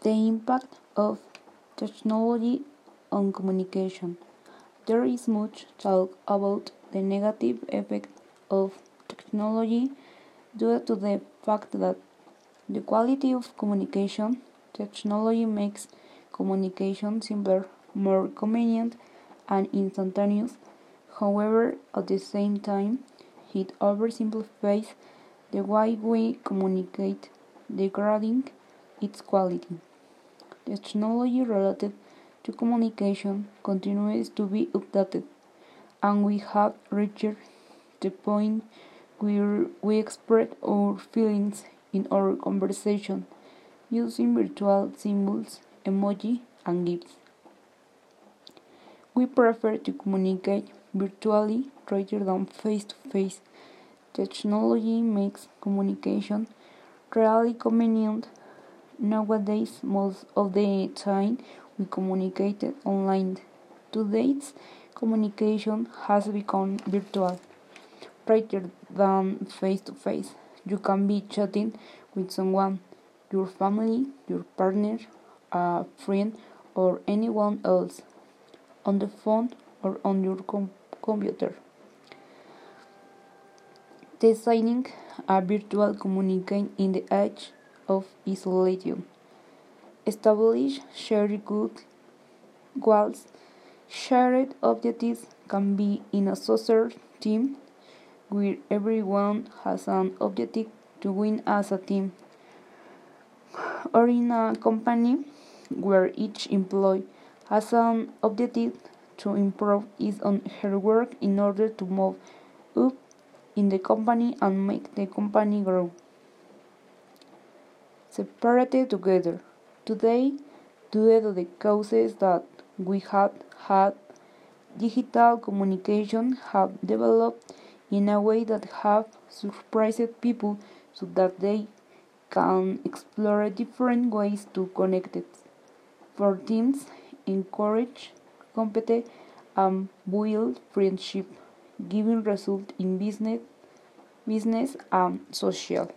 The impact of technology on communication. There is much talk about the negative effect of technology due to the fact that the quality of communication technology makes communication simpler, more convenient, and instantaneous. However, at the same time, it oversimplifies the way we communicate, degrading its quality. Technology related to communication continues to be updated, and we have reached the point where we express our feelings in our conversation using virtual symbols, emoji, and GIFs. We prefer to communicate virtually rather than face to face. Technology makes communication really convenient Nowadays, most of the time we communicate online. Today's communication has become virtual rather than face to face. You can be chatting with someone, your family, your partner, a friend, or anyone else on the phone or on your com computer. Designing a virtual communication in the age of isolation. Establish shared goals. Shared objectives can be in a social team where everyone has an objective to win as a team, or in a company where each employee has an objective to improve his or her work in order to move up in the company and make the company grow separated together. Today, due to the causes that we have had, digital communication have developed in a way that have surprised people so that they can explore different ways to connect it. For teams, encourage, compete, and build friendship, giving result in business, business and social.